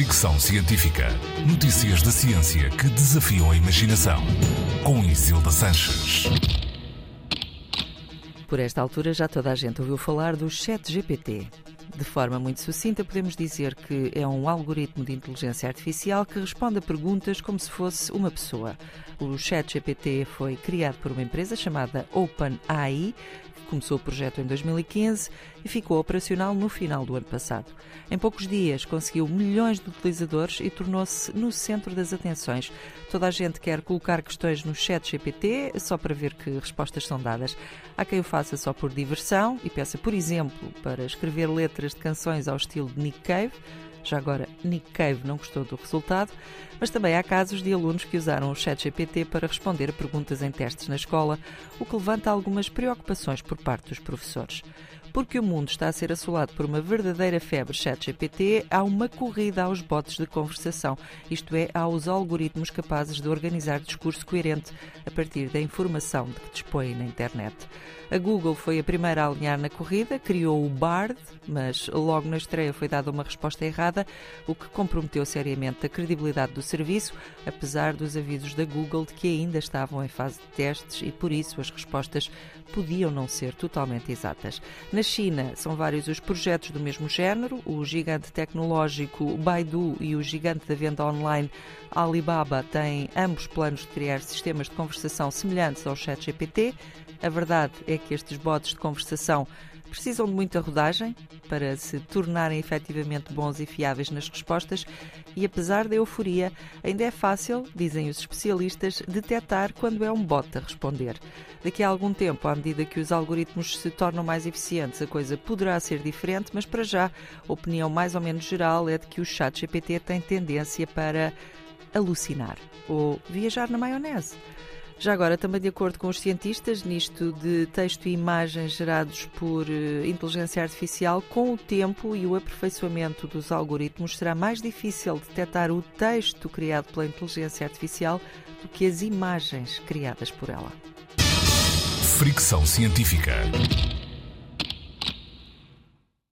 Fricção Científica. Notícias da ciência que desafiam a imaginação. Com Isilda Sanches. Por esta altura já toda a gente ouviu falar do Chat GPT. De forma muito sucinta, podemos dizer que é um algoritmo de inteligência artificial que responde a perguntas como se fosse uma pessoa. O ChatGPT foi criado por uma empresa chamada OpenAI, que começou o projeto em 2015 e ficou operacional no final do ano passado. Em poucos dias conseguiu milhões de utilizadores e tornou-se no centro das atenções. Toda a gente quer colocar questões no ChatGPT só para ver que respostas são dadas. Há quem o faça só por diversão e peça, por exemplo, para escrever letras de canções ao estilo de Nick Cave. Já agora, Nick Cave não gostou do resultado, mas também há casos de alunos que usaram o ChatGPT para responder a perguntas em testes na escola, o que levanta algumas preocupações por parte dos professores. Porque o mundo está a ser assolado por uma verdadeira febre ChatGPT, há uma corrida aos bots de conversação, isto é, aos algoritmos capazes de organizar discurso coerente a partir da informação de que dispõem na internet. A Google foi a primeira a alinhar na corrida, criou o Bard, mas logo na estreia foi dada uma resposta errada, o que comprometeu seriamente a credibilidade do serviço, apesar dos avisos da Google de que ainda estavam em fase de testes e por isso as respostas podiam não ser totalmente exatas. Na China, são vários os projetos do mesmo género, o gigante tecnológico Baidu e o gigante da venda online Alibaba têm ambos planos de criar sistemas de conversação semelhantes ao ChatGPT. A verdade é que estes bots de conversação precisam de muita rodagem para se tornarem efetivamente bons e fiáveis nas respostas e, apesar da euforia, ainda é fácil, dizem os especialistas, detectar quando é um bot a responder. Daqui a algum tempo, à medida que os algoritmos se tornam mais eficientes, a coisa poderá ser diferente, mas para já, a opinião mais ou menos geral é de que o chat GPT tem tendência para alucinar ou viajar na maionese. Já agora, também de acordo com os cientistas, nisto de texto e imagens gerados por uh, inteligência artificial, com o tempo e o aperfeiçoamento dos algoritmos, será mais difícil detectar o texto criado pela inteligência artificial do que as imagens criadas por ela. Fricção científica.